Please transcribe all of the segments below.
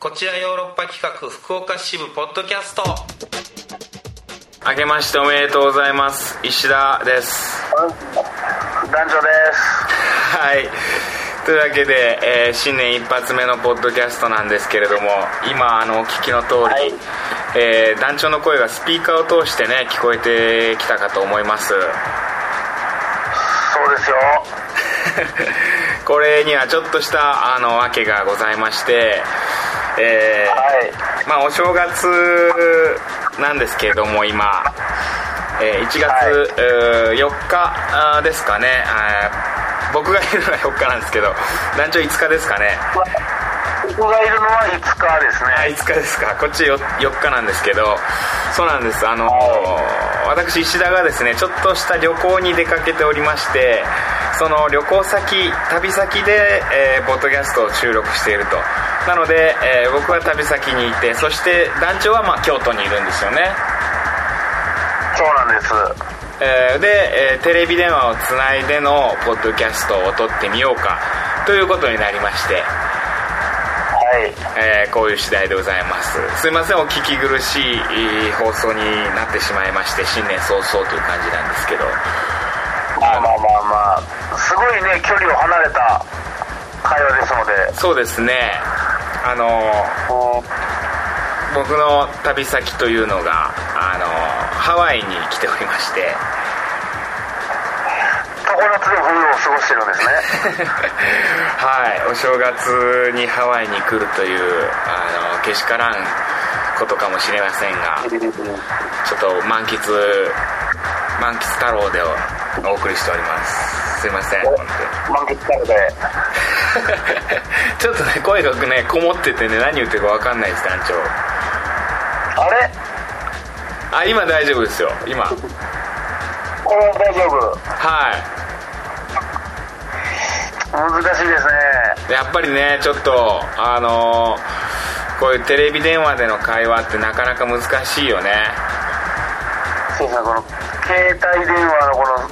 こちらヨーロッパ企画福岡支部ポッドキャスト。明けましておめでとうございます。石田です。男女です。はい。というわけで、えー新年一発目のポッドキャストなんですけれども今あのお聞きの通り、はい。えー団長の声がスピーカーを通してね聞こえてきたかと思います。そうですよ。これにはちょっとしたあの訳がございましてえーはい。まあお正月なんですけれども今、えー1月、はい。えー4日ですかね。僕がいるのが4日なんですけど団長5日ですかね。僕がいるのは5日ですあね5日ですか。こっち 4, 4日なんですけどそうなんです。あのー私石田がですねちょっとした旅行に出かけておりましてその旅行先旅先で、えーポッドキャストを収録していると。なので、えー僕は旅先にいてそして団長はまあ京都にいるんですよね。そうなんです。えーで、えーテレビ電話をつないでのポッドキャストを撮ってみようかということになりまして。はい。えーこういう次第でございます。すいませんお聞き苦しいえー放送になってしまいまして新年早々という感じなんですけど。まあまあまごいね距離を離れた会話ですので。そうですね。あのー僕の旅先というのがあのーハワイに来ておりまして。常夏で冬を過ごしてるんですね。はい。お正月にハワイに来るというあのけしからんことかもしれませんがちょっと満喫満喫太郎でお送りしております。すいません。本当にちょっとね声がねこもっててね何言ってるか分かんないです団長。あれ？あ今大丈夫ですよ。今。はこれは大丈夫。難しいですね。いやっぱりねちょっとあのーこういうテレビ電話での会話ってなかなか難しいよね。そうですねこの携帯電話のこの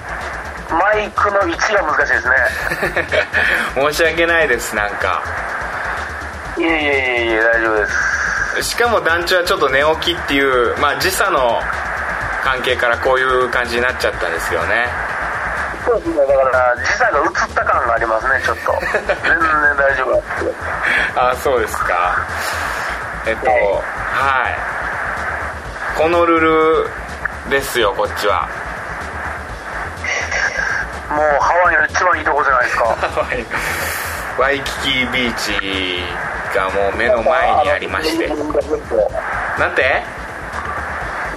マイクの位置が難しいですね。申し訳ないですなんか。いえいえいえいえ大丈夫です。しかも団長はちょっと寝起きっていうまあ時差の関係からこういう感じになっちゃったんですよね。そうですねだから時差が映った感がありますねちょっと。全然大丈夫 あそうですか。えっとはいはい。ホノルルですよこっちはもうハワイの一番いいとこじゃないですか。ワイキキビーチがもう目の前にありまして。なんて？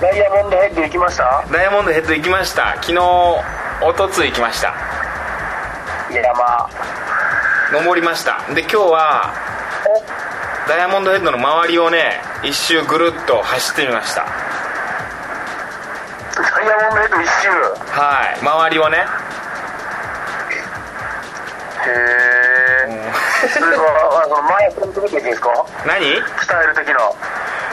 ダイヤモンドヘッド行きました？ダイヤモンドヘッド行きました。昨日おとつい行きました。山登りました。で今日はダイヤモンドヘッドの周りをね一周ぐるっと走ってみました。ダイヤモンドヘッド一周。はい。周りをねへえそれはあその前する時ですか？何？い鍛える時の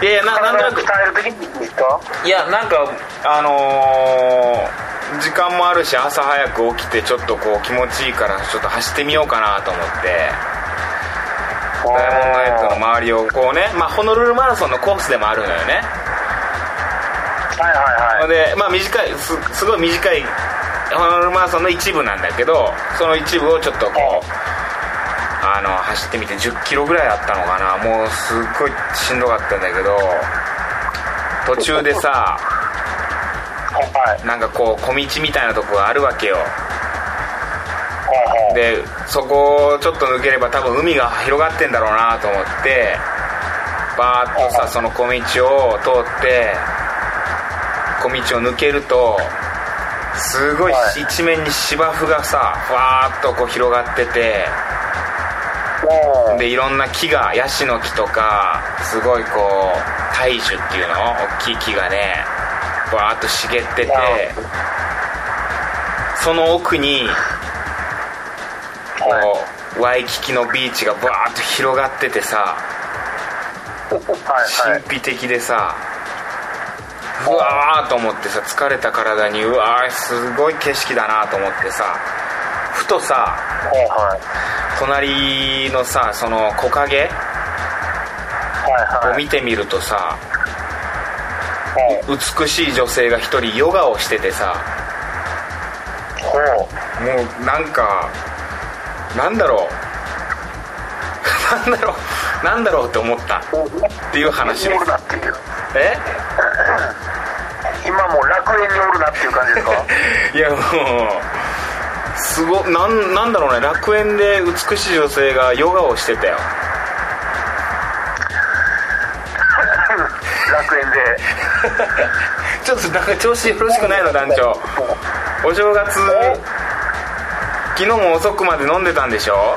やいやななんとなく。鍛える時にですか？いやなんかあのー時間もあるし朝早く起きてちょっとこう気持ちいいからちょっと走ってみようかなと思って。ダイヤモンドヘッドの周りをこうね、まあ、ホノルルマラソンのコースでもあるのよね。はいはいはい。でまあ短いすすごい短いホノルルマラソンの一部なんだけどその一部をちょっとこうあの走ってみて1 0キロぐらいあったのかな。もうすっごいしんどかったんだけど途中でさはい。なんかこう小道みたいなとこがあるわけよ。でそこをちょっと抜ければ多分海が広がってんだろうなと思ってバーッとさその小道を通って小道を抜けるとすごいはい。一面に芝生がさふわーっとこう広がっててうんでいろんな木がヤシの木とかすごいこう大樹っていうの大きい木がねわーっと茂っててその奥にこうワイキキのビーチがバーッと広がっててさ 神秘的でさうわーと思ってさ疲れた体にうわーすごい景色だなと思ってさふとさ隣のさその木陰を見てみるとさはい。美しい女性が一人ヨガをしててさもうなんかなんだろう。なんだろう。なんだろうって思ったっていう話です。え？感じですか？いやもうすごなんなんだろうね。楽園で美しい女性がヨガをしてたよ。楽園で。ちょっとなんか調子よろしくないの団長。お正月昨日も遅くまで飲んでたんでしょ？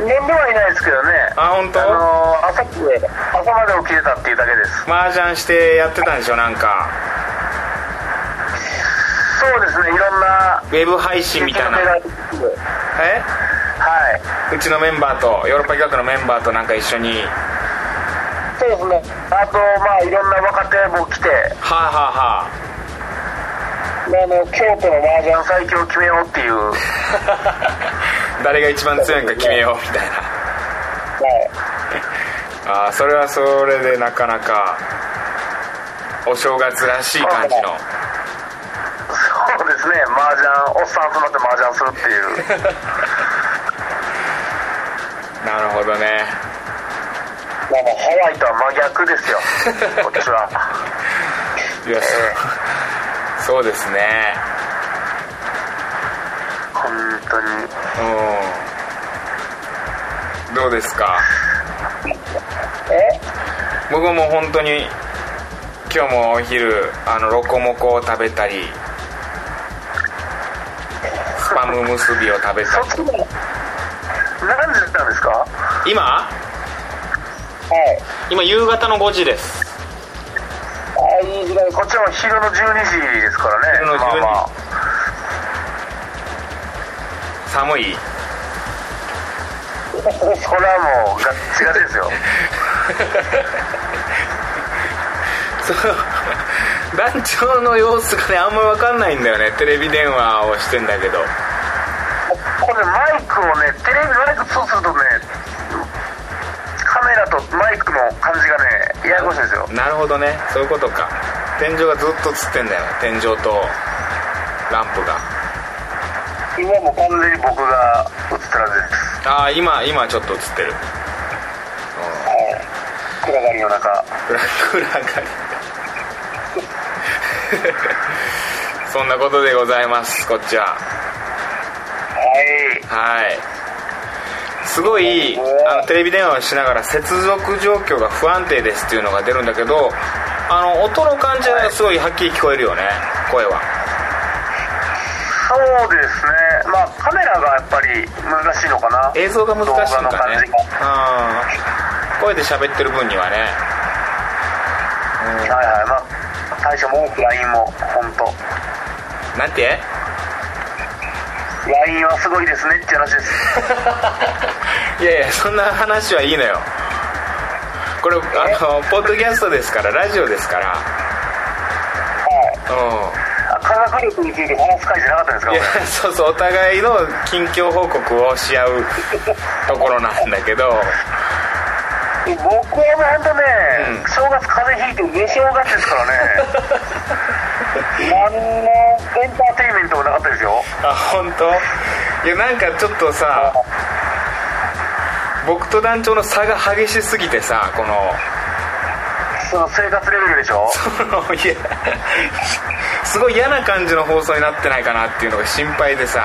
飲んではいないですけどね。あ本当？あのー朝朝まで起きてたっていうだけです。麻雀してやってたんでしょなんかそうですねいろんなウェブ配信みたいな。はい。えうちのメンバーとヨーロッパ企画のメンバーとなんか一緒に。そうですね。あとまあいろんな若手も来て。はあはあはあ。の京都の麻雀最強を決めようっていう。は あ誰が一番強いんか決めようみたいな。い。ああそれはそれでなかなかお正月らしい感じの。そうですね。麻雀おっさん集まって麻雀するっていう。なるほどね。まあもうハワイとは真逆ですよ。こっちは。いや、そそうですね。本当に。うん。どうですか？え？僕も本当に今日もお昼あのロコモコを食べたりム結びを食べた。りそっちも何時だったんですか？は今い。今夕方の5時です。あいい時代。こっちも昼の12時ですからね。昼の12時。まあまあ。寒い。それはもうガッチガチですよ。団長の様子がねあんま分かんないんだよね。テレビ電話をしてんだけどクをねテレビマイクそうするとねカメラとマイクの感じがねややこしいんですよ。なるほどね。そういうことか。天井がずっと映ってんだよ天井とランプが。今も完全に僕が映ってるはずです。ああ今今ちょっと映ってる。暗がりの中。暗暗がり。そんなことでございますこっちははい。はいすごいあのテレビ電話をしながら接続状況が不安定ですっていうのが出るんだけどあの音の感じはすごいはっきり聞こえるよね声は。そうですね。まあカメラがやっぱり難しいのかな。映像が難しいん動画のかね感じが。うん。声で喋ってる分にはね。はいはい。まあ大将も多く LINE も本当。なんて？LINE はすごいですねって話です。いやいやそんな話はいいのよ。これあのポッドキャストですからラジオですから。はい。うん。あ科学力について話す会じゃなかったんですか？いこやそうそうお互いの近況報告をし合うところなんだけど。れ僕は本当ね、うん。正月風邪ひいて寝正月ですからね。何のエンターテインメントもなかったですよあ本当？いやなんかちょっとさ僕と団長の差が激しすぎてさこのその生活レベルでしょ？そのいやすごい嫌な感じの放送になってないかなっていうのが心配でさ。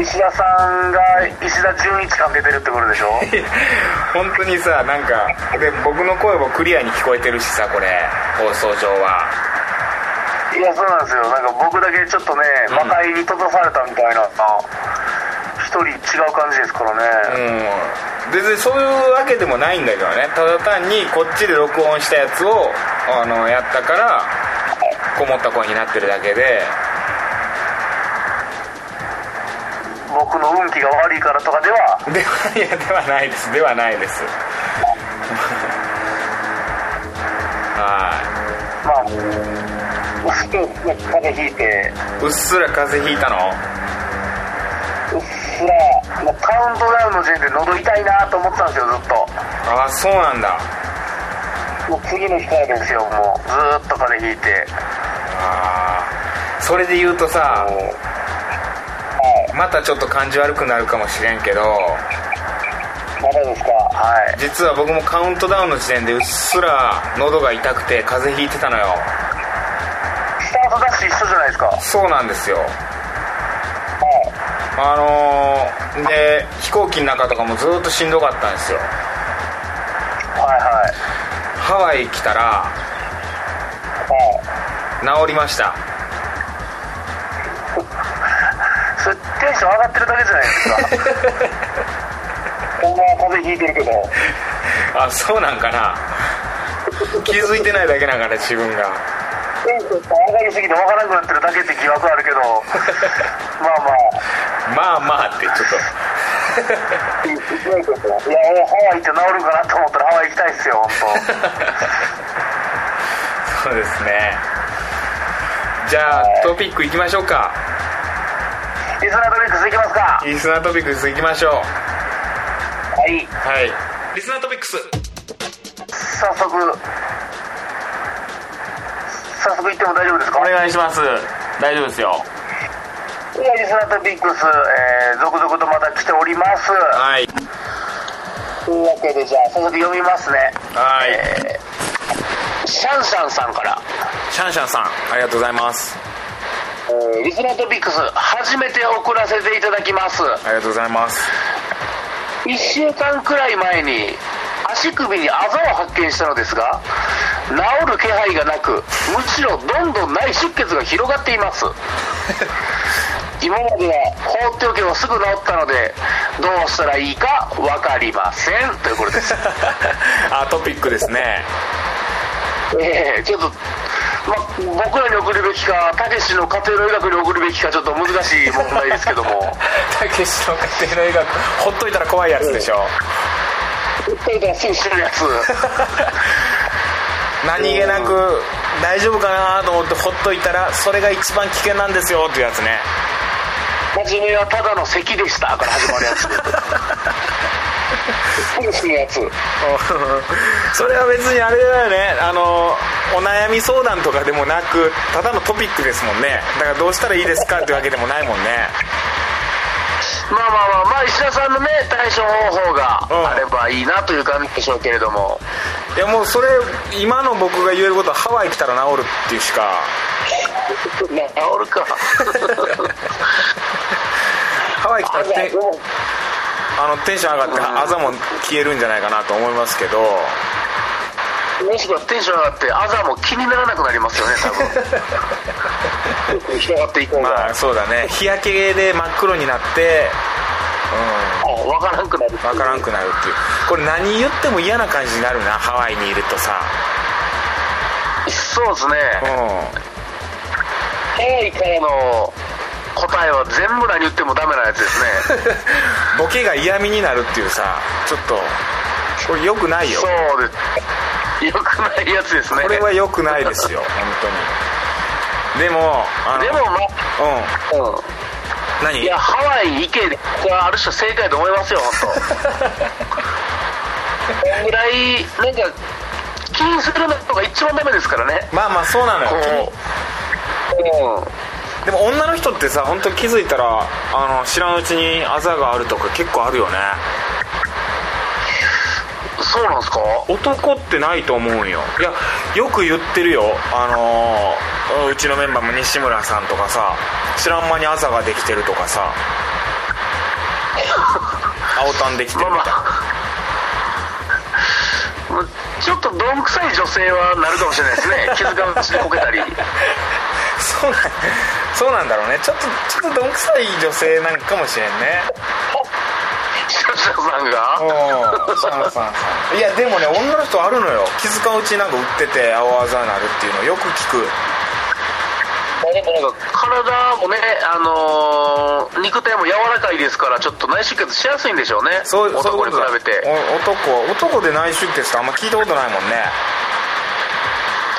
石田さんが石田純一感出てるってことでしょ？本当にさなんかで僕の声もクリアに聞こえてるしさこれ放送上は。いやそうなんですよ。なんか僕だけちょっとねうん。魔界に閉ざされたみたいな一人違う感じですからね、うん。別にそういうわけでもないんだけどね。ただ単にこっちで録音したやつをあのやったからこもった声になってるだけで。僕の運気が悪いからとかでは。ではいやではないです。ではないです。は まあ風邪ひいて。いうっすら風邪ひいたの？うっすらもうカウントダウンの時点で喉痛いなと思ってたんですよずっと。ああそうなんだ。もう次の日からですよもうずーっと風邪ひいて。あー。それで言うとさまたちょっと感じ悪くなるかもしれんけどまだですか？はい。実は僕もカウントダウンの時点でうっすら喉が痛くて風邪ひいてたのよスタートダッシュ一緒じゃないですか。はいそうなんですよ。あのー、で飛行機の中とかもずっとしんどかったんですよ。はいはい。ハワイ来たらはい治りました。それテンション上がってるだけじゃないですか。ほんまは風邪ひいてるけど。あそうなんかな。気づいてないだけなんかね自分がテンション上がりすぎて分からなくなってるだけって疑惑あるけどまあまあまあまあってちょっといや俺ハワイって治るかなと思ったらハワイ行きたいっすよ本とそうですねじゃあトピックいきましょうかリスナートピックスいきますかリスナートピックスいきましょうはいはいリスナートピックス早速早速行っても大丈夫ですかお願いします。大丈夫ですよ。いやリスナートピックス、えー、続々とまた来ております。はい。というわけでじゃあ早速読みますね。はい、えーシャンシャンさんから、シャンシャンさんありがとうございます。えーリスナートピックス初めて送らせていただきます。ありがとうございます。1週間くらい前に足首にあざを発見したのですが治る気配がなくむしろどんどん内出血が広がっています。今までは放っておけばすぐ治ったのでどうしたらいいか分かりません。ということです。あトピックですね。ええちょっと、ま、僕らに送るべきかたけしの家庭の医学に送るべきかちょっと難しい問題ですけども。たけしの家庭の医学ほっといたら怖いやつでしょ。訴えたらすぐしてるやつ何気なく大丈夫かなと思ってほっといたらそれが一番危険なんですよっていうやつね。初めはただの咳でした。から始まるやつ すぐするやつ。それは別にあれだよね。あのお悩み相談とかでもなくただのトピックですもんね。だからどうしたらいいですかってわけでもないもんねまあまあまあまあ石田さんのね対処方法があればいいなという感じでしょうけれども。いやもうそれ今の僕が言えることはハワイ来たら治るっていうしか。治るか。ハワイ来たらてあのテンション上がってあざも消えるんじゃないかなと思いますけどもしくはテンション上がってあざも気にならなくなりますよね多分。広がっていこうが、まあそうだね。日焼けで真っ黒になってあ分からんくなるう。ん分からんくなるっていう。これ何言っても嫌な感じになるなハワイにいるとさ。そうですね。うん。ハワイからの答えは全部何言ってもダメなやつですね。ボケが嫌味になるっていうさちょっとこれ良くないよ。そうですよくないやつですね。これは良くないですよ本当に。でもあのでもまうあ、うん、ん何？いやハワイ行けこれはある種正解と思いますよ本当。こんぐらいなんか気にするのが一番ダメですからね。まあまあそうなのよでも女の人ってさ本当気づいたらあの知らんうちにあざがあるとか結構あるよねそうなんですか？男ってないと思うんよ。いやよく言ってるよ。あのーうちのメンバーも西村さんとかさ知らん間にあざができてるとかさ。青タンできてるみたいな、まあちょっとどんくさい女性はなるかもしれないですね。気づかずにこけたり。そうなんそうなんだろうね。ちょっとちょっとどんくさい女性なんかもしれんね。シャシャさんが？うん。シャンさんさんいやでもね女の人あるのよ。気づかんうちになんか売ってて青あざになるっていうのよく聞く。でもなんか体もね、あのー肉体も柔らかいですからちょっと内出血しやすいんでしょうね。そう男に比べて。お男男で内出血ってあんま聞いたことないもんね。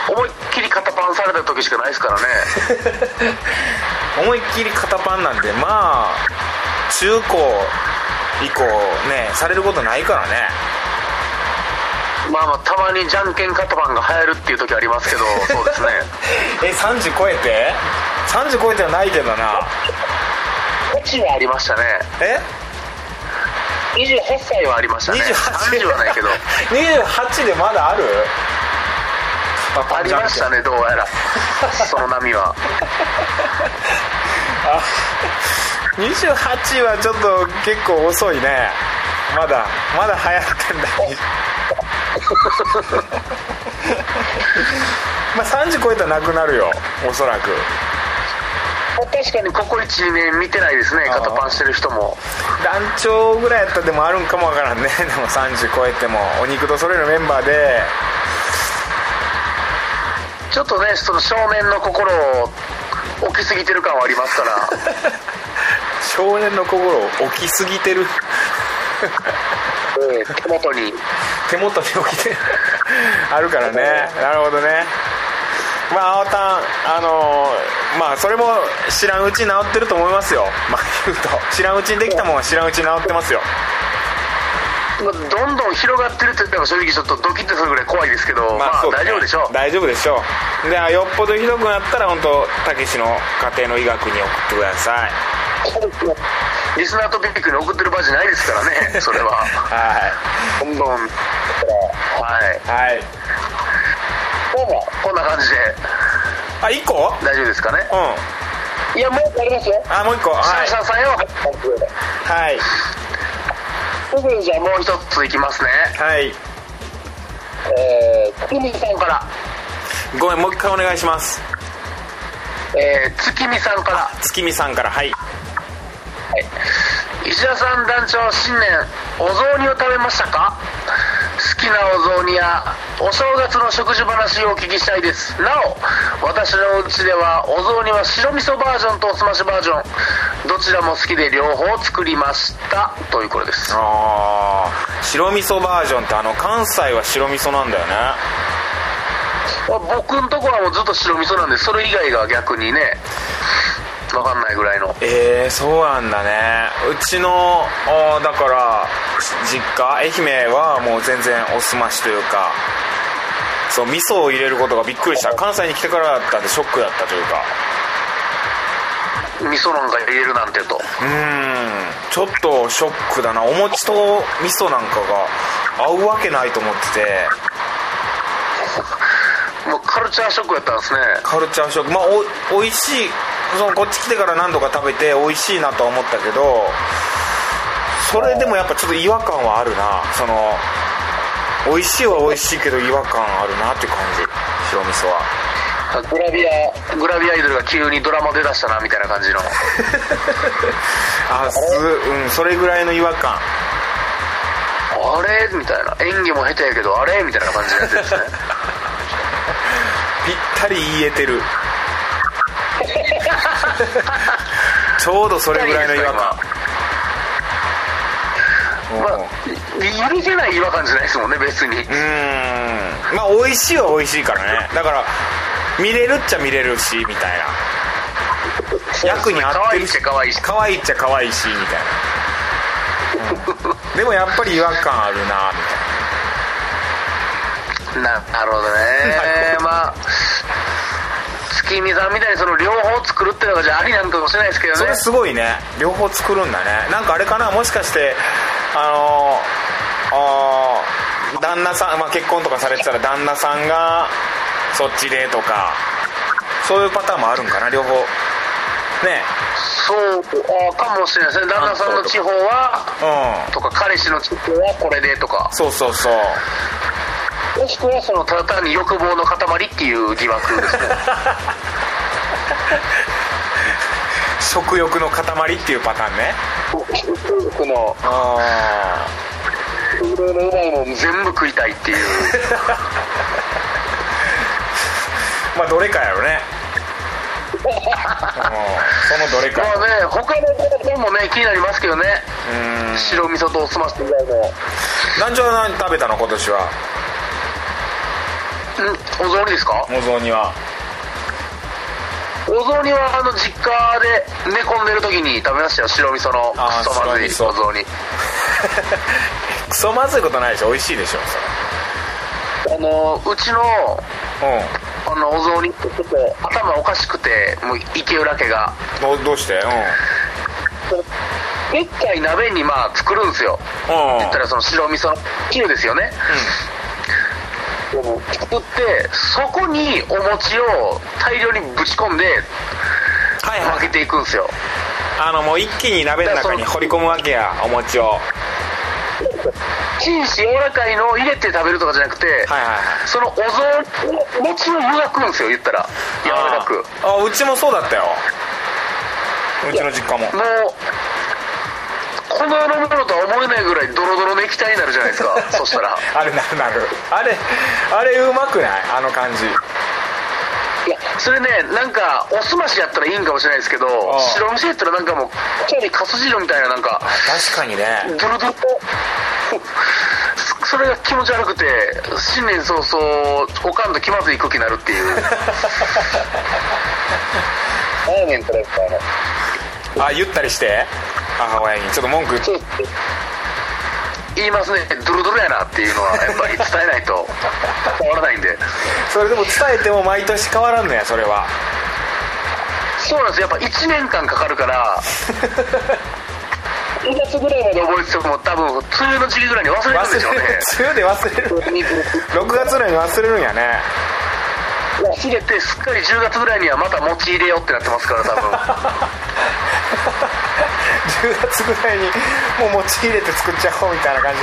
思いっきり肩パンされた時しかないですからね。思いっきり肩パンなんでまあ中高以降ねされることないからねまあまあたまにじゃんけんカトパンが流行るっていう時ありますけど そうですね。え30超えて？30超えてはないけどな。8はありましたね。え？28歳はありましたね。30はないけど。28でまだある？ありましたねどうやら。その波は。28はちょっと結構遅いね。まだまだ流行ってんだ まあ30超えたらなくなるよおそらく。確かにここ12年見てないですね肩パンしてる人も。団長ぐらいやったらでもあるんかもわからんね。でも30超えてもお肉とそれのメンバーで。ちょっとねその少年の心を置きすぎてる感はありますから。少年の心を置きすぎてる。ええ手元に手元に置いて あるからね。なるほどね。まあ青タンあのーまあそれも知らんうちに治ってると思いますよ。まあ言うと。知らんうちにできたもんは知らんうちに治ってますよ。まあどんどん広がってるって言ったら正直ちょっとドキッとするぐらい怖いですけど、まあ、そうだね。大丈夫でしょう。大丈夫でしょう。でよっぽどひどくなったら本当たけしの家庭の医学に送ってくださいリスナートピックに送ってる場合じゃないですからねそれは。はどんどんはい。いはい。どうもこんな感じで。あ一個？大丈夫ですかね？うん。いやもうありますよ。あもう一個？はい。シャンシャンさんよはい。すぐにじゃあもう一ついきますね。はい。えー、月見さんから。ごめんもう一回お願いします。えー、月見さんから。月見さんからはい石田さん団長新年お雑煮を食べましたか？好きなお雑煮やお正月の食事話をお聞きしたいです。なお私のお家ではお雑煮は白味噌バージョンとおすましバージョン。どちらも好きで両方作りました。ということです。ああ白味噌バージョンってあの関西は白味噌なんだよね。僕のところはもうずっと白味噌なんでそれ以外が逆にね分かんないぐらいの。えー、そうなんだね。うちのあーだから実家愛媛はもう全然おすましというかそう味噌を入れることがびっくりした。関西に来てからだったんでショックだったというか。味噌なんか入れるなんてと。うーん。ちょっとショックだな。お餅と味噌なんかが合うわけないと思ってて。もうカルチャーショックやったんですね。カルチャーショック。まあおおいしいそのこっち来てから何度か食べて美味しいなとは思ったけどそれでもやっぱちょっと違和感はあるな。その美味しいは美味しいけど違和感あるなって感じ白味噌は。グラビアグラビアアイドルが急にドラマ出だしたなみたいな感じの。あすうんそれぐらいの違和感。あれ？みたいな。演技も下手やけどあれ？みたいな感じのやつですね。ぴったり言えてる ちょうどそれぐらいの違和感。まあ許せない違和感じゃないですもんね別に。うーん。まあ美味しいは美味しいからね。だから見れるっちゃ見れるしみたいな。役に合ってるし。可愛いっちゃ可愛いし。可愛いっちゃ可愛いしみたいな、うん。でもやっぱり違和感あるなみたいななるほどね。まあ月見さんみたいにその両方作るっていうのがじゃあありなんかもしれないですけどね。なそれすごいね。両方作るんだね。なんかあれかな？もしかしてあのーあー旦那さん、まあ、結婚とかされてたら旦那さんがそっちでとかそういうパターンもあるんかな？両方。ね。そうあかもしれないですね。旦那さんの地方はうん。とか彼氏の地方はこれでとか。そうそうそうもしくはそのただ単に欲望の塊っていう疑惑ですね。食欲の塊っていうパターンね。このあいろいろうもん全部食いたいっていう。あ まあどれかやろね。うんそのどれかまあね他の本もね気になりますけどね。うん。白味噌とおすまし以外も団長は何食べたの今年は？んお雑煮ですか？お雑煮は。お雑煮はあの実家で寝込んでる時に食べましたよ。白味噌のクソまずいお雑煮。クソまずいことないでしょ。美味しいでしょそれ。のうちのうあのお雑煮ってちょっと頭おかしくてもう池浦家が。んどうどうして？うん。でっかい鍋にまあ作るんですよ。うん。言ったらその白味噌の汁ですよね、作ってそこにお餅を大量にぶち込んではいはい。分けていくんですよ。あのもう一気に鍋の中に掘り込むわけやお餅を。チンし柔らかいのを入れて食べるとかじゃなくて、はいはいはい。そのお雑煮餅を湯がくんですよ言ったら。柔らかく。ああうちもそうだったよ。うちの実家も。もうこの世のものとは思えないぐらいドロドロの液体になるじゃないですか。そしたら。あれなるなる。あれあれうまくない？あの感じ。いやそれねなんかおすましやったらいいんかもしれないですけど白飯やったらなんかもうちょいかす汁みたいななんか確かにね。ドロドロ。それが気持ち悪くて新年早々おかんと気まずい空気になるっていう。何やねんこれ。みたいなあ言ったりして母親に。ちょっと文句。そう。言いますね。ドロドロやなっていうのはやっぱり伝えないと 変わらないんで。それでも伝えても毎年変わらんのやそれは。そうなんですやっぱ1年間かかるから 2月ぐらいまで覚えてても多分梅雨の時期ぐらいに忘れるんでしょうね。梅雨で忘れる。6月ぐらいに忘れるんやね。忘れてすっかり10月ぐらいにはまた餅入れようってなってますから多分 10月ぐらいにもう餅入れて作っちゃおうみたいな感じ。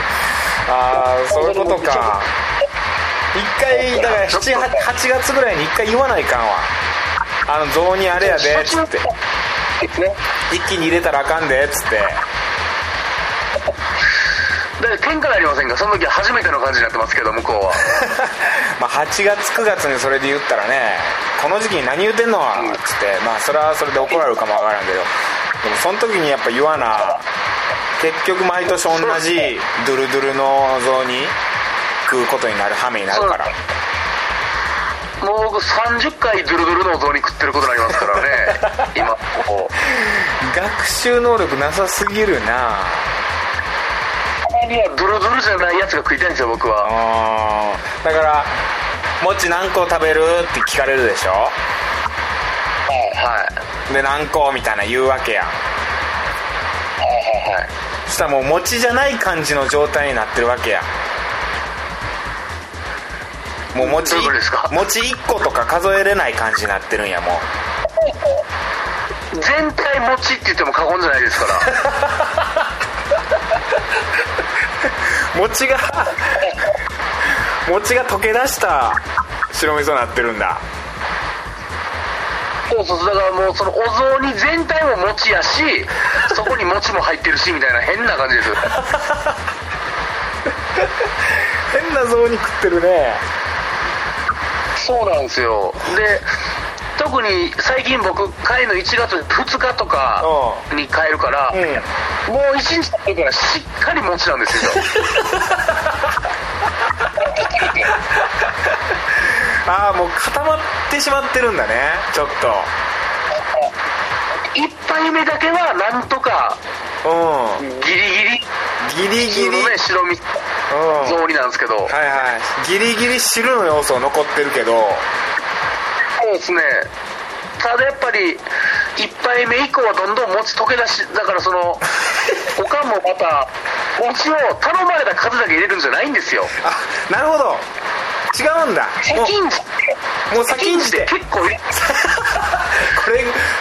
ああそういうことか。一回だから78月ぐらいに一回言わないかんわ。あの雑煮あれやでっつって。一気に入れたらあかんでっつって。だから喧嘩なりませんがその時は初めての感じになってますけど向こうは。まあ8月9月にそれで言ったらねこの時期に何言うてんのっつって。まあそれはそれで怒られるかもわからんけどでもその時にやっぱ言わな結局毎年同じドゥルドゥルの雑煮食うことになる羽目になるから。もう僕30回ドゥルドゥルのお雑煮食ってることになりますからね。今こう学習能力なさすぎるな。にはドゥルドゥルじゃないやつが食いたいんですよ僕は。だから「餅何個食べる?」って聞かれるでしょ？はい。で何個みたいな言うわけやん。はいはいそしたらもう餅じゃない感じの状態になってるわけやもう餅どういうことですか？餅1個とか数えれない感じになってるんやも全体餅って言っても過言じゃないですから。う 餅が餅が溶け出した白味噌になってるんだそうそうだからもうそのお雑煮全体も餅やし そこに餅も入ってるしみたいな変な感じです。変な雑煮食ってるね。そうなんですよ。で特に最近僕帰るの1月2日とかに帰るから、うん。もう1日経ってからしっかり餅なんですよ ああもう固まってしまってるんだね。ちょっ1杯目だけはなんとかとうん。ギリギリ。ギリギリ。白身。うん。雑煮なんですけど、はいはい。ギリギリ汁の要素残ってるけど。そうですね。ただやっぱり1杯目以降はどんどん餅溶け出しだからその おかんもまた餅を頼まれた数だけ入れるんじゃないんですよ。あなるほど違うんだ。も先んじ。うもう先んじて。結構 これ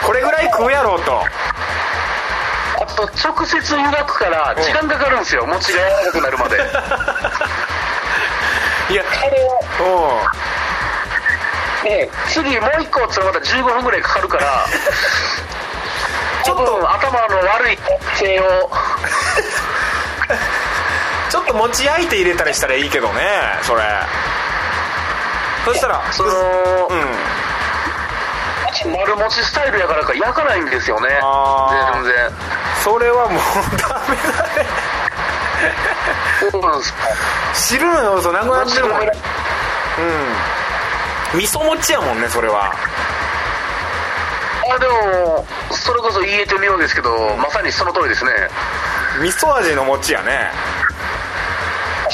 これぐらい食うやろうと。あと直接湯がくから時間かかるんですよ。餅が柔らかくなるまで。いや。あれをうん。ね次もう一個っつまた15分ぐらいかかるから ちょっと。頭の悪い性を。ちょっと餅焼いて入れたりしたらいいけどねそれそしたらその、うん。丸餅スタイルやからか焼かないんですよね。全然。それはもうダメだね。そうなんです汁の要素なくなってるもん。ねうん。味噌餅やもんねそれは。あでもそれこそ言えてみようですけどまさにその通りですね。味噌味の餅やね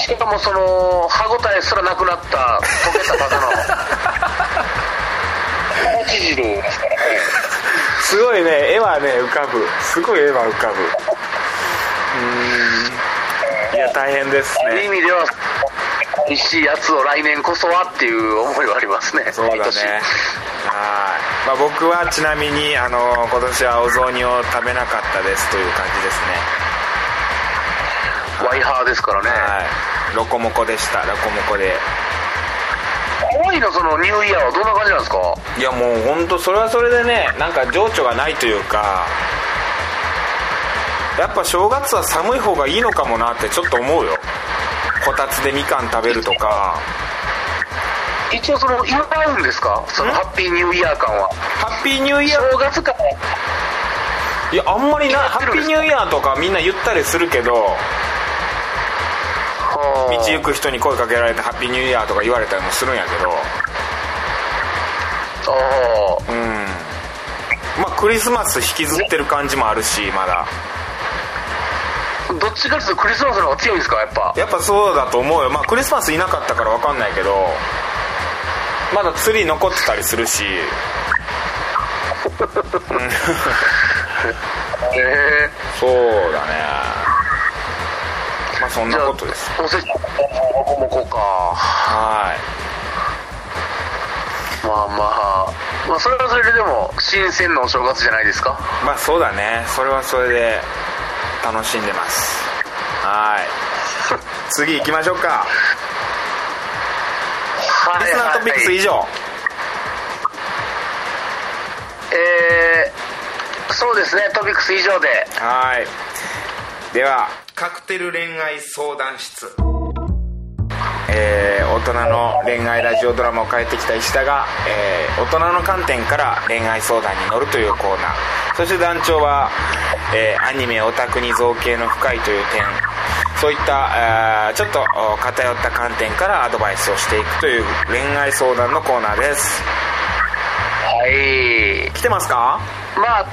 しかもその歯応えすらなくなった溶けたただのチ汁ですからねすごいね。絵はね浮かぶ。すごい絵は浮かぶ。うーん。いや大変ですある意ね味では美味しいやつを来年こそはっていう思いはありますね。そうだね。はい、まあ、僕はちなみにあの今年はお雑煮を食べなかったですという感じですねワイハーですからね、はい。ロコモコでした。ロコモコで。ハワイのそのニューイヤーは。どんな感じなんですか？いやもう本当それはそれでねなんか情緒がないというかやっぱ正月は寒い方がいいのかもなってちょっと思うよ。こたつでみかん食べるとか。一応その祝うんですか？そのハッピーニューイヤー感は。ハッピーニューイヤー？正月感いやあんまりなハッピーニューイヤーとかみんな言ったりするけど道行く人に声かけられてハッピーニューイヤーとか言われたりもするんやけど。あうん。まあクリスマス引きずってる感じもあるしまだ。あどっちかっていうとクリスマスの方が強いんですかやっぱ？やっぱそうだと思うよ。まあクリスマスいなかったから分かんないけどまだツリー残ってたりするし。へえそうだねまあそんなことです。おせちもこもこか。はい。まあまあまあそれはそれででも新鮮なお正月じゃないですか？まあそうだね。それはそれで楽しんでます。はい。次行きましょうか。はリスナートピックス以上。えー、そうですね。トピックス以上で。はい。ではカクテル恋愛相談室。えー大人の恋愛ラジオドラマを変えてきた石田が、えー大人の観点から恋愛相談に乗るというコーナー。そして団長は、えーアニメオタクに造形の深いという点。そういった、あーちょっとお偏った観点からアドバイスをしていくという恋愛相談のコーナーです。はい。来てますか？まあ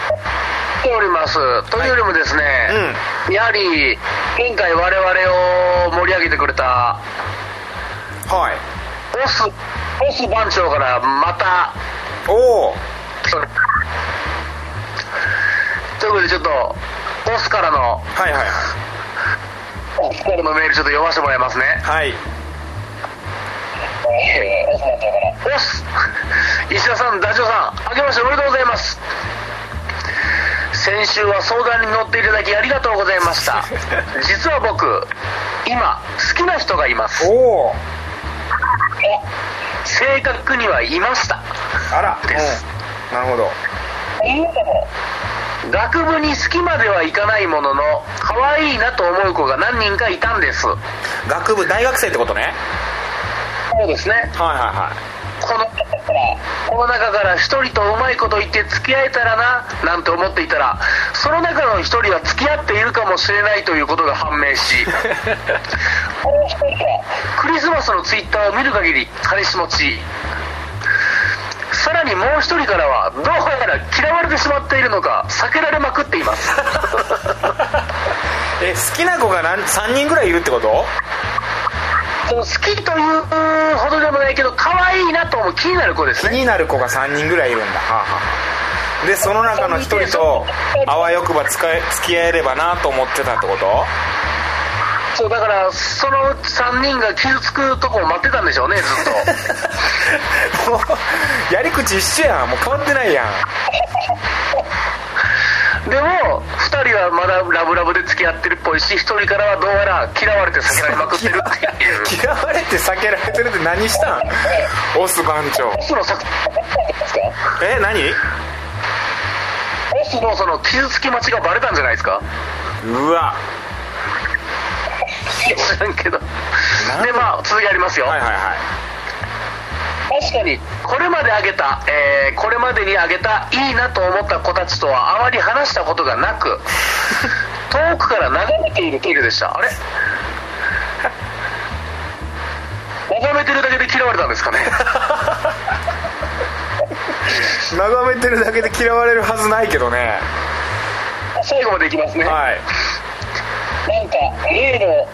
来ております。というよりもですね、やはり前回我々を盛り上げてくれたはい。オスオス番長からまたおおということでちょっとオスからのはいはいオスからのメールちょっと読ませてもらいますね。はい。オス石田さんダチョウさん明けましておめでとうございます先週は相談に乗っていただきありがとうございました。実は僕今好きな人がいます。おお正確にはいました。あら。です。うん。なるほど。学部に好きまではいかないものの可愛いなと思う子が何人かいたんです。そ学部大学生ってことね。うですね。はいはいはいこの中からこの中から一人とうまいこと言って付き合えたらななんて思っていたらその中の一人は付き合っているかもしれないということが判明し この一人はクリスマスのツイッターを見る限り彼氏持ちさらにもう一人からはどうやら嫌われてしまっているのか避けられまくっています。え好きな子が何3人ぐらいいるってこと？その好きというほどでもないけど可愛いなと思う気になる子ですね。気になる子が3人ぐらいいるんだ。はあはあ。でその中の1人とあわよくば使え付き合えればなと思ってたってこと？そうだからその3人が傷つくとこを待ってたんでしょうねずっと。もうやり口一緒やん。もう変わってないやん。でも2人はまだラブラブで付き合ってるっぽいし1人からはどうやら嫌われて避けられまくってるっていう嫌われて避けられてるって何したん？オス番長。オスの作え何？オスのその傷つき待ちがバレたんじゃないですか？うわ。知らんけど。でまあ続きありますよ、はいはいはい確かにこれまで挙げた、えーこれまでに挙げたいいなと思った子たちとはあまり話したことがなく 遠くから眺めている程度でした。あれ？眺めてるだけで嫌われたんですかね？眺めてるだけで嫌われるはずないけどね。最後までいきますね、はい。なんか例の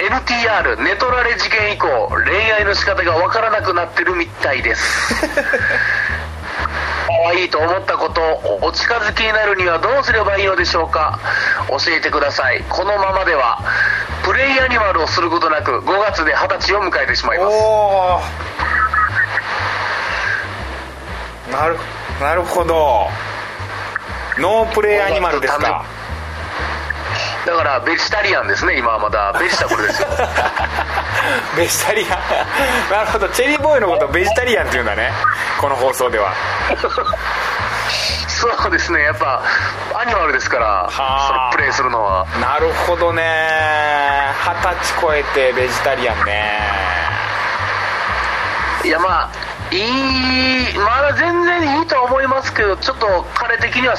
NTR ネトラレ事件以降恋愛の仕方がわからなくなってるみたいです。可愛いと思ったことお近づきになるにはどうすればいいのでしょうか。教えてください。このままではプレイアニマルをすることなく5月で二十歳を迎えてしまいます。おおなるなるほど。ノープレイアニマルですかだからベジタリアンですね今はまだ。ベジタブルですよ。ベジタリアン。なるほど。チェリーボーイのことをベジタリアンって言うんだね。この放送では。そうですね。やっぱアニマルですからそのプレイするのは。なるほどね。二十歳超えてベジタリアンね。いやまあいいまだ全然いいとは思いますけどちょっと彼的には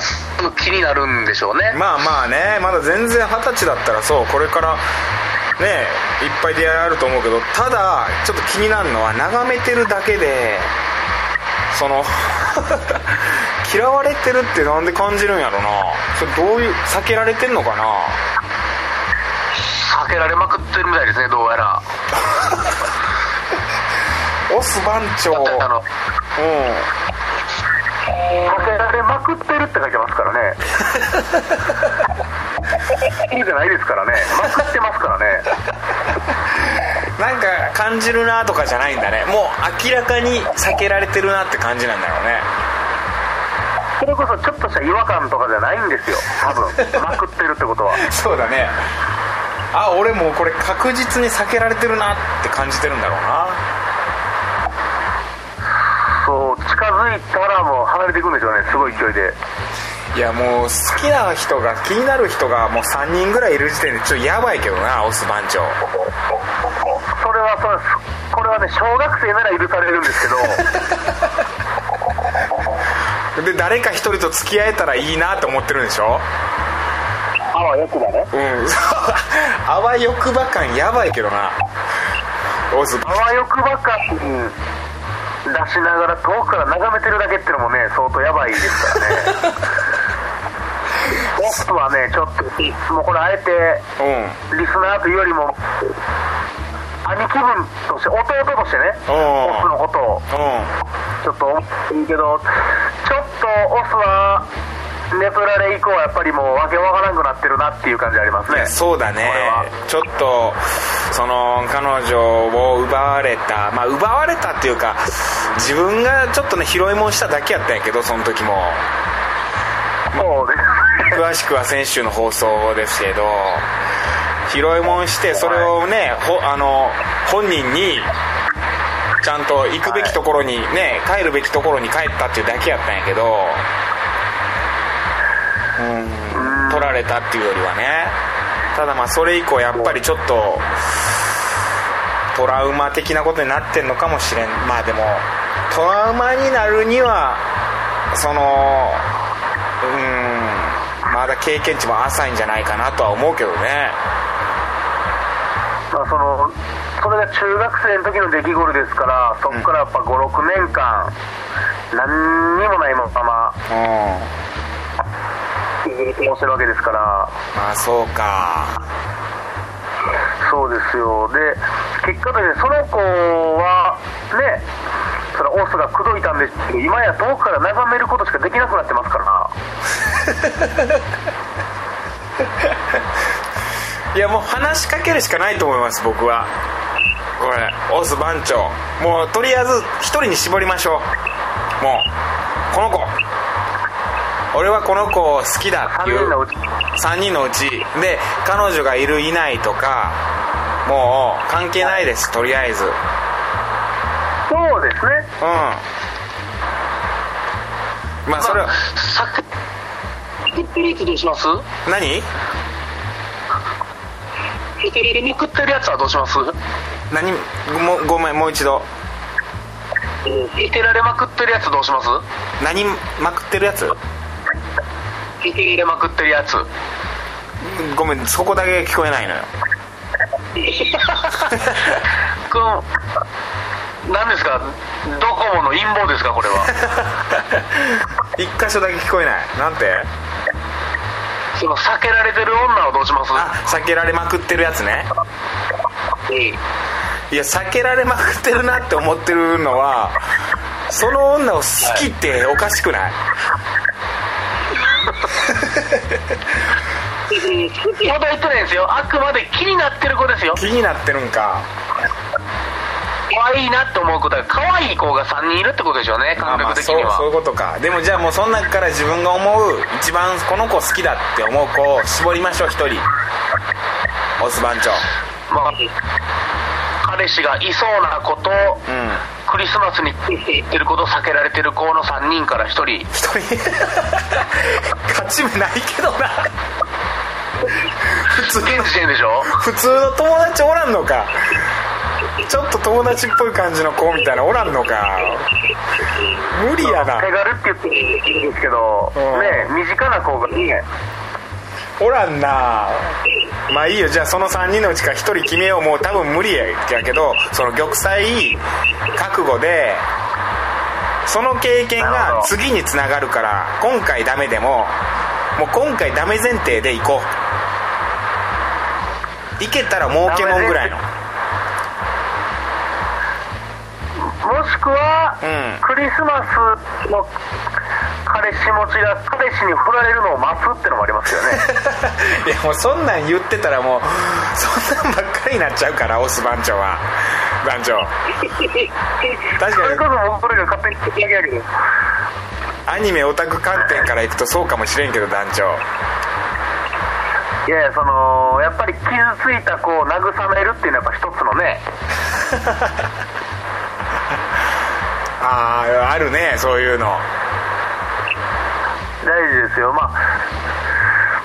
気になるんでしょうね。まあまあねまだ全然二十歳だったらそうこれからねいっぱい出会いあると思うけどただちょっと気になるのは眺めてるだけでその 嫌われてるってなんで感じるんやろな。それどういう避けられてんのかな。避けられまくってるみたいですねどうやら オス番長。うんあの避けられまくってるって書いてますからね。いいじゃないですからね。まくってますからね。なんか感じるなとかじゃないんだね。もう明らかに避けられてるなって感じなんだろうね。それこそちょっとした違和感とかじゃないんですよ。多分。まくってるってことは。そうだね。あ俺もうこれ確実に避けられてるなって感じてるんだろうなそう近づいたらもう離れていくんでしょうね。すごい勢いで。いやもう好きな人が気になる人がもう3人ぐらいいる時点でちょっとやばいけどなオス番長。それはそうです。これはね小学生なら許されるんですけど。で誰か一人と付き合えたらいいなって思ってるんでしょ？あわよくばね。うん。あわよくば感やばいけどな。オス。あわよくば感出しながら遠くから眺めてるだけっていうのもね相当やばいですからね。オスはねちょっともうこれあえてうんリスナーというよりも兄貴分として弟としてねうんオスのことをうちょっと思っていいけどちょっとオスはネプラレ以降はやっぱりもうわけわからなくなってるなっていう感じありますね。んそうだね。ちょっとその彼女を奪われた。まあ奪われたっていうか自分がちょっとね拾いもんしただけやったんやけどその時も。そうです詳しくは先週の放送ですけど拾いもんしてそれをねほあの本人にちゃんと行くべきところにね帰るべきところに帰ったっていうだけやったんやけどうん取られたっていうよりはね。ただまあそれ以降やっぱりちょっとトラウマ的なことになってんのかもしれん。まあでもトラウマになるにはそのうんまだ経験値も浅いんじゃないかなとは思うけどね。まあ、そのそれが中学生の時の出来事ですからそこからやっぱ56年間何にもないままうん続けてしてるわけですから。まあそうか。そうですよ。で結果としてその子はねそれオスが口説いたんですけど今や遠くから眺めることしかできなくなってますから。いやもう話しかけるしかないと思います僕は。これオス番長。もうとりあえず一人に絞りましょう。もう俺はこの子好きだって3いう人のうち。3人のうち。で彼女がいるいないとかもう関係ないですとりあえず。うんそうですね。まあそれはさ食ってるやつどうします？何？食ってるやつはどうします？何？ごごめんもう一度。いてられまくってるやつどうします？何まくってるやつ？いてられまくってるやつ。ごめんそこだけ聞こえないのよ。この何ですか？ドコモの陰謀ですかこれは？一箇所だけ聞こえない。なんて？その避けられてる女はどうします？あ避けられまくってるやつね。いいや避けられまくってるなって思ってるのはその女を好きっておかしくない、先ほど言ってないんですよ。あくまで気になってる子ですよ。気になってるんか。可愛いなって思う子だ可愛い子が3人いるってことでしょうねあまあ感覚的には、そうそういうことか。でもじゃあもうその中から自分が思う一番この子好きだって思う子を絞りましょう1人。オス番長。まあ彼氏がいそうな子と、うんクリスマスに行ってることを避けられてる子の3人から1人。1人。勝ち目ないけどな。普通現時点でしょ？普通の友達おらんのか。ちょっと友達っぽい感じの子みたいなおらんのか。無理やな。手軽って言っていいんですけど、うん。ね身近な子がね。おらんなまあいいよ。じゃあその3人のうちから1人決めよう。もう多分無理やけどその玉砕覚悟でその経験が次につながるから今回ダメでももう今回ダメ前提で行こう。いけたら儲けもんぐらいの。もしくは、うん。クリスマスの彼氏持ちが彼氏に振られるのを待つってのもありますよね。いやもうそんなん言ってたらもうそんなんばっかりになっちゃうからオス番長は。番長。確かに。それこそ僕らが勝手に引き上げやけどアニメオタク観点からいくとそうかもしれんけど団長。いやいやそのやっぱり傷ついた子を慰めるっていうのはやっぱ一つのね。あああるねそういうの大事ですよ。まあ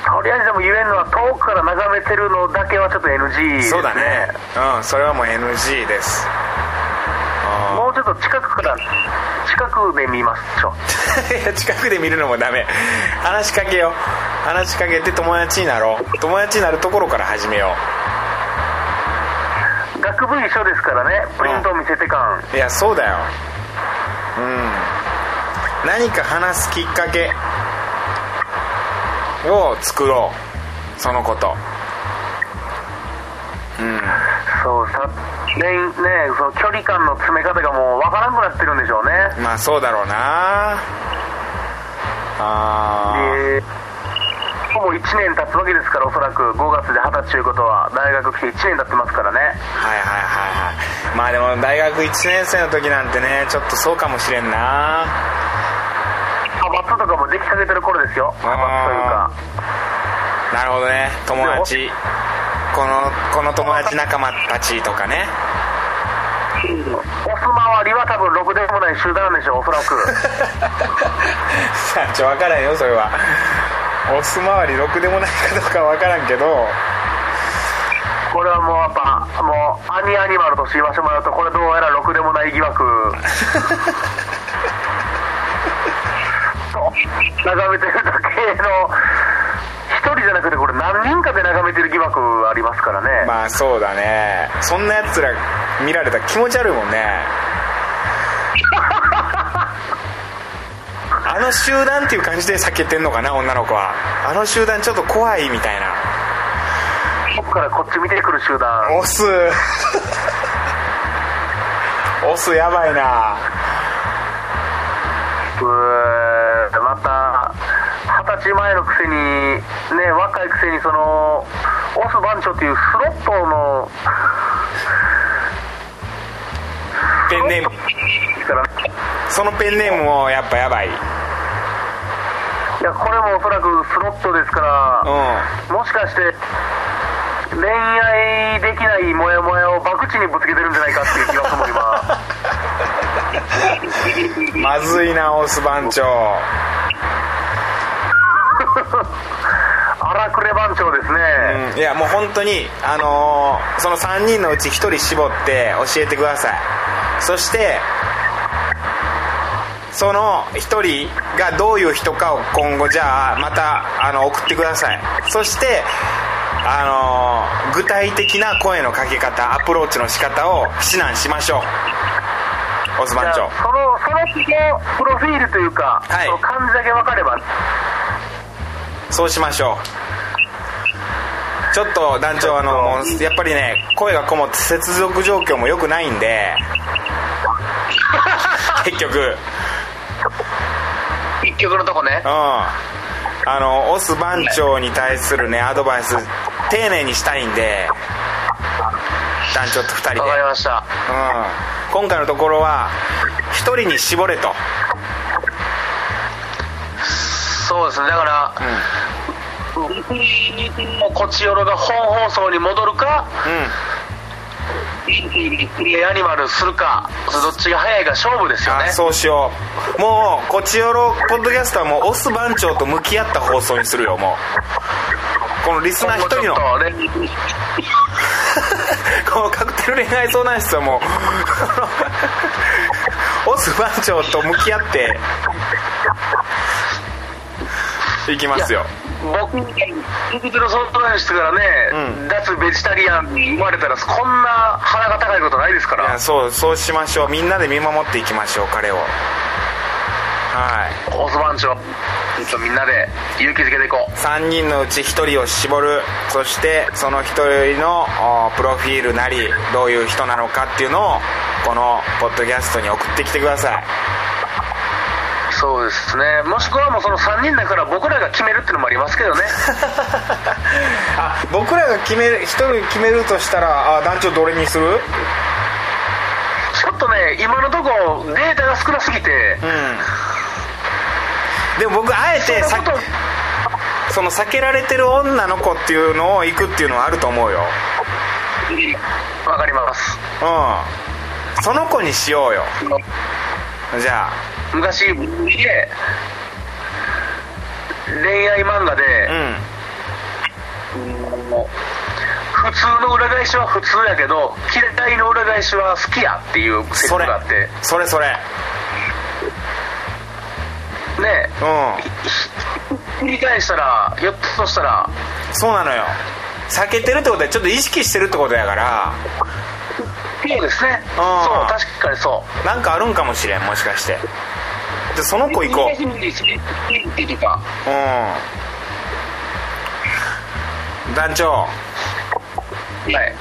とりあえずでも言えるのは遠くから眺めてるのだけはちょっと NG ですね。そうだね。うんそれはもう NG です。もうちょっと近くから近くで見ましょ。う いや近くで見るのもダメ。話しかけよう。話しかけて友達になろう。友達になるところから始めよ学部一緒ですからね。プリントを見せて感、ういやそうだよ。うん。何か話すきっかけを作ろう。そのこと。うん。そうさ。ねねその距離感の詰め方がもうわからなくなってるんでしょうね。まあそうだろうな。あー。でもう1年経つわけですからおそらく5月で二十歳ということは大学来て1年経ってますからね。はいはいはいはい。まあでも大学1年生の時なんてねちょっとそうかもしれんな派閥とかもできかけてる頃ですよ派閥というかなるほどね。友達。このこの友達仲間たちとかね。オス周りは多分ろくでもない集団でしょうおそらく。さ あちょ分からんよそれは。オス周りろくでもないかどうか分からんけど。これはもうやっぱもうアニアニマルと言わせてもらうとこれどうやらろくでもない疑惑。と 眺めてるだけの一人じゃなくてこれ何人かで眺めてる疑惑ありますからね、まあそうだね。そんなやつら見られたら気持ち悪いもんね。あの集団っていう感じで避けてんのかな女の子は。あの集団ちょっと怖いみたいな。ここからこっち見てくる集団。オスオスやばいな。うー二十歳前のくせにね若いくせにそのオス番長っていうスロットのペンネーム。そのペンネームもやっぱやばい。いやこれもおそらくスロットですから、うもしかして恋愛できないモヤモヤを博打にぶつけてるんじゃないかっていう気がするも今。ん まずいなオス番長 荒くれ番長ですね、うん。いやもう本当にあのーその3人のうち1人絞って教えてください。そしてその1人がどういう人かを今後じゃあまたあの送ってください。そしてあのー具体的な声のかけ方アプローチの仕方を指南しましょう。オス番長。そのその人のプロフィールというか、はい。その漢字だけ分かればそうしましょちょっと団長あのやっぱりね声がこもって接続状況も良くないんで。結局。一曲のとこね。うん。あのオス番長に対するねアドバイス丁寧にしたいんで。団長と2人で。わかりました。うん、今回のところは1人に絞れと。そうですね。だからもうこちよろが本放送に戻るかアニマルするかどっちが早いか勝負ですよね。あそうしよう。もうこちよろポッドキャストはもうオス番長と向き合った放送にするよもう。このリスナー1人の。このカクテル恋愛相談室はもう。オス番長と向き合って。いきますよ僕みたいに聞いてる相談室からね、うん。脱ベジタリアンに生まれたらこんな鼻が高いことないですかいやらそうそうしましょう。みんなで見守っていきましょう彼を。はい。オス番長みんなで勇気づけていこう。3人のうち1人を絞る。そしてその1人のおプロフィールなりどういう人なのかっていうのをこのポッドキャストに送ってきてくださいそうですね。もしくはもうその3人だから僕らが決めるっていうのもありますけどね。あ僕らが決める1人決めるとしたらあ団長どれにする？ちょっとね今のとこデータが少なすぎて。うん。でも僕あえてさその避けられてる女の子っていうのを行くっていうのはあると思うよ。とわかります。うん。その子にしようよ。じゃ昔で恋愛漫画あで。う、ん。普通の裏返しは普通やけど嫌いの裏返しは好きやっていうセリフがあって。それ。それねうん。繰り返したらひょっとしたら。そうなのよ。避けてるってことはちょっと意識してるってことやから。そうですね。そうあー確かにそう。なんかあるんかもしれんもしかしてじその子行こう。うん。団長。はい。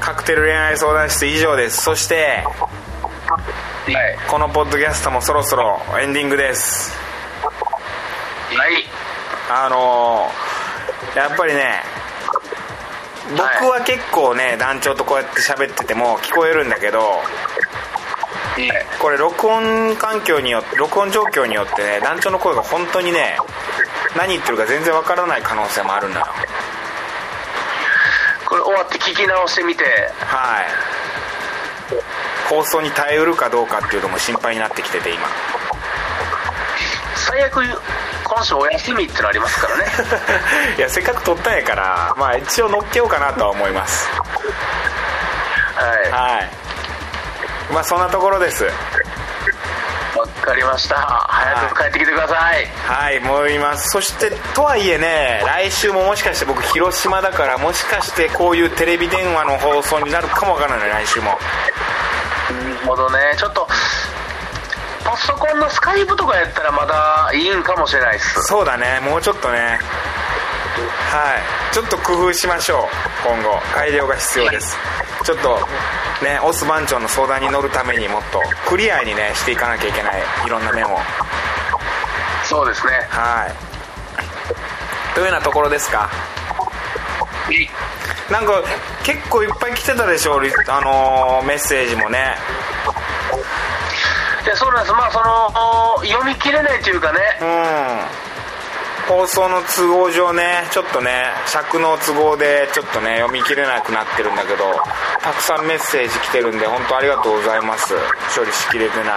カクテル恋愛相談室以上です。そしてはい。このポッドキャストもそろそろエンディングです。はい。あのーやっぱりね僕は結構ね団長とこうやって喋ってても聞こえるんだけどこれ録音環境によって録音状況によってね団長の声が本当にね何言ってるか全然わからない可能性もあるんだよ。これ終わって聞き直してみて。はい。放送に耐えうるかどうかっていうのも心配になってきてて今。最悪今週お休みってのありますからね。いやせっかく撮ったんやからまあ一応乗っけようかなとは思います。ははいまあそんなところです。いわかりました。早く帰ってきてください。はい思いますそしてとはいえね来週ももしかして僕広島だからもしかしてこういうテレビ電話の放送になるかもわからない来週も。なるほどね。ちょっとパソコンのスカイプとかやったらまだいいんかもしれないっす。そうだねもうちょっとね。はいちょっと工夫しましょう今後。改良が必要ですちょっとねオス番長の相談に乗るためにもっとクリアにねしていかなきゃいけないいろんな面を。そうですね。はい。というようなところですか？なんか結構いっぱい来てたでしょリあのーメッセージもね。でそうなんです。まあその読み切れないというかね。うん放送の都合上ねちょっとね尺の都合でちょっとね読み切れなくなってるんだけどたくさんメッセージ来てるんで本当ありがとうございます。処理しきれてない。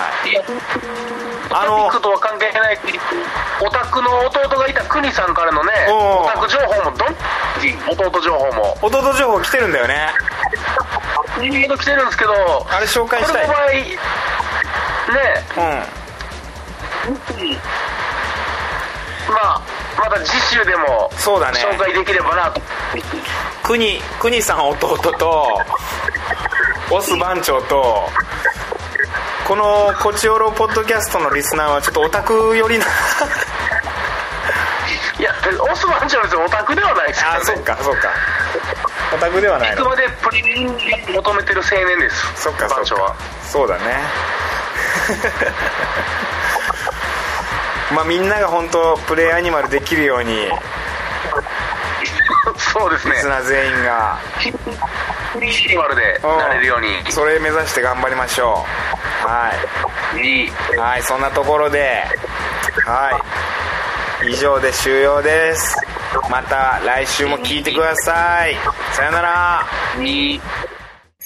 ああののトピックとは関係ないオタクの弟がいた国さんからのねオタク情報もどん弟情報も。弟情報来てるんだよね。いろいろ来てるんですけどあれ紹介したい。これの場合ねうん。まあまた次週でもそうだね。紹介できればなと。国国さん弟と オス番長とこのコチオロポッドキャストのリスナーはちょっとオタク寄りな。いやオオスマンジョルズオタクではないですかあらねそっかそっか。オタクではないの。あくまでプレイに求めてる青年ですそっか番長は。かそうだねまあみんなが本当プレイアニマルできるようにそうですね。リスナー全員が。フリーアニマルでなれるように。それ目指して頑張りましょう。はい。いはいそんなところで。はい。以上で終了です。また来週も聞いてください。さよなら